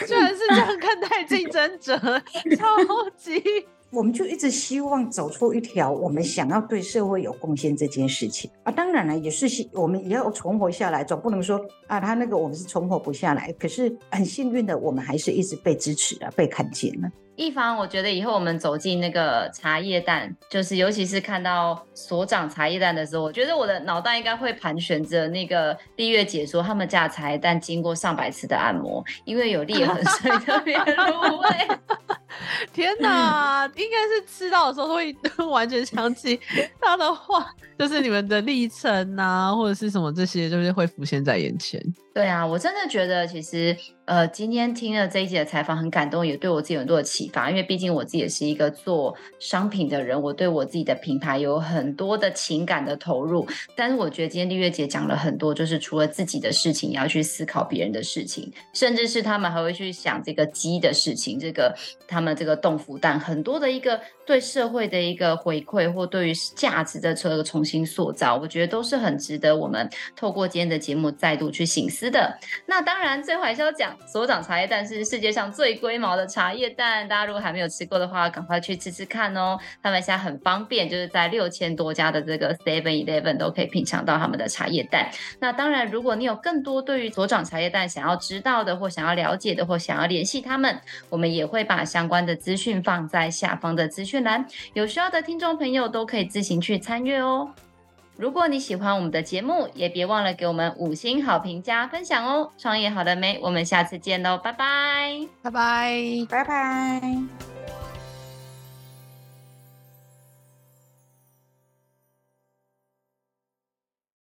居然是这样看待竞争者，超级。我们就一直希望走出一条我们想要对社会有贡献这件事情啊，当然了，也是我们也要存活下来，总不能说啊，他那个我们是存活不下来。可是很幸运的，我们还是一直被支持啊，被看见了。一方，我觉得以后我们走进那个茶叶蛋，就是尤其是看到所长茶叶蛋的时候，我觉得我的脑袋应该会盘旋着那个丽月姐说他们家茶叶蛋经过上百次的按摩，因为有裂痕，所以特别 入味。天哪，应该是吃到的时候会 完全想起他的话，就是你们的历程啊，或者是什么这些，就是会浮现在眼前。对啊，我真的觉得其实呃，今天听了这一集的采访很感动，也对我自己有很多的启发。因为毕竟我自己也是一个做商品的人，我对我自己的品牌有很多的情感的投入。但是我觉得今天丽月姐讲了很多，就是除了自己的事情，也要去思考别人的事情，甚至是他们还会去想这个鸡的事情，这个他们这个冻孵蛋，很多的一个对社会的一个回馈，或对于价值的这个重新塑造，我觉得都是很值得我们透过今天的节目再度去省思。的。那当然，最后还是要讲所长茶叶蛋是世界上最龟毛的茶叶蛋，大家如果还没有吃过的话，赶快去吃吃看哦。他们现在很方便，就是在六千多家的这个 Seven Eleven 都可以品尝到他们的茶叶蛋。那当然，如果你有更多对于所长茶叶蛋想要知道的，或想要了解的，或想要联系他们，我们也会把相关的资讯放在下方的资讯讯栏，有需要的听众朋友都可以自行去参阅哦。如果你喜欢我们的节目，也别忘了给我们五星好评加分享哦。创业好了没？我们下次见喽，拜拜，拜拜，拜拜。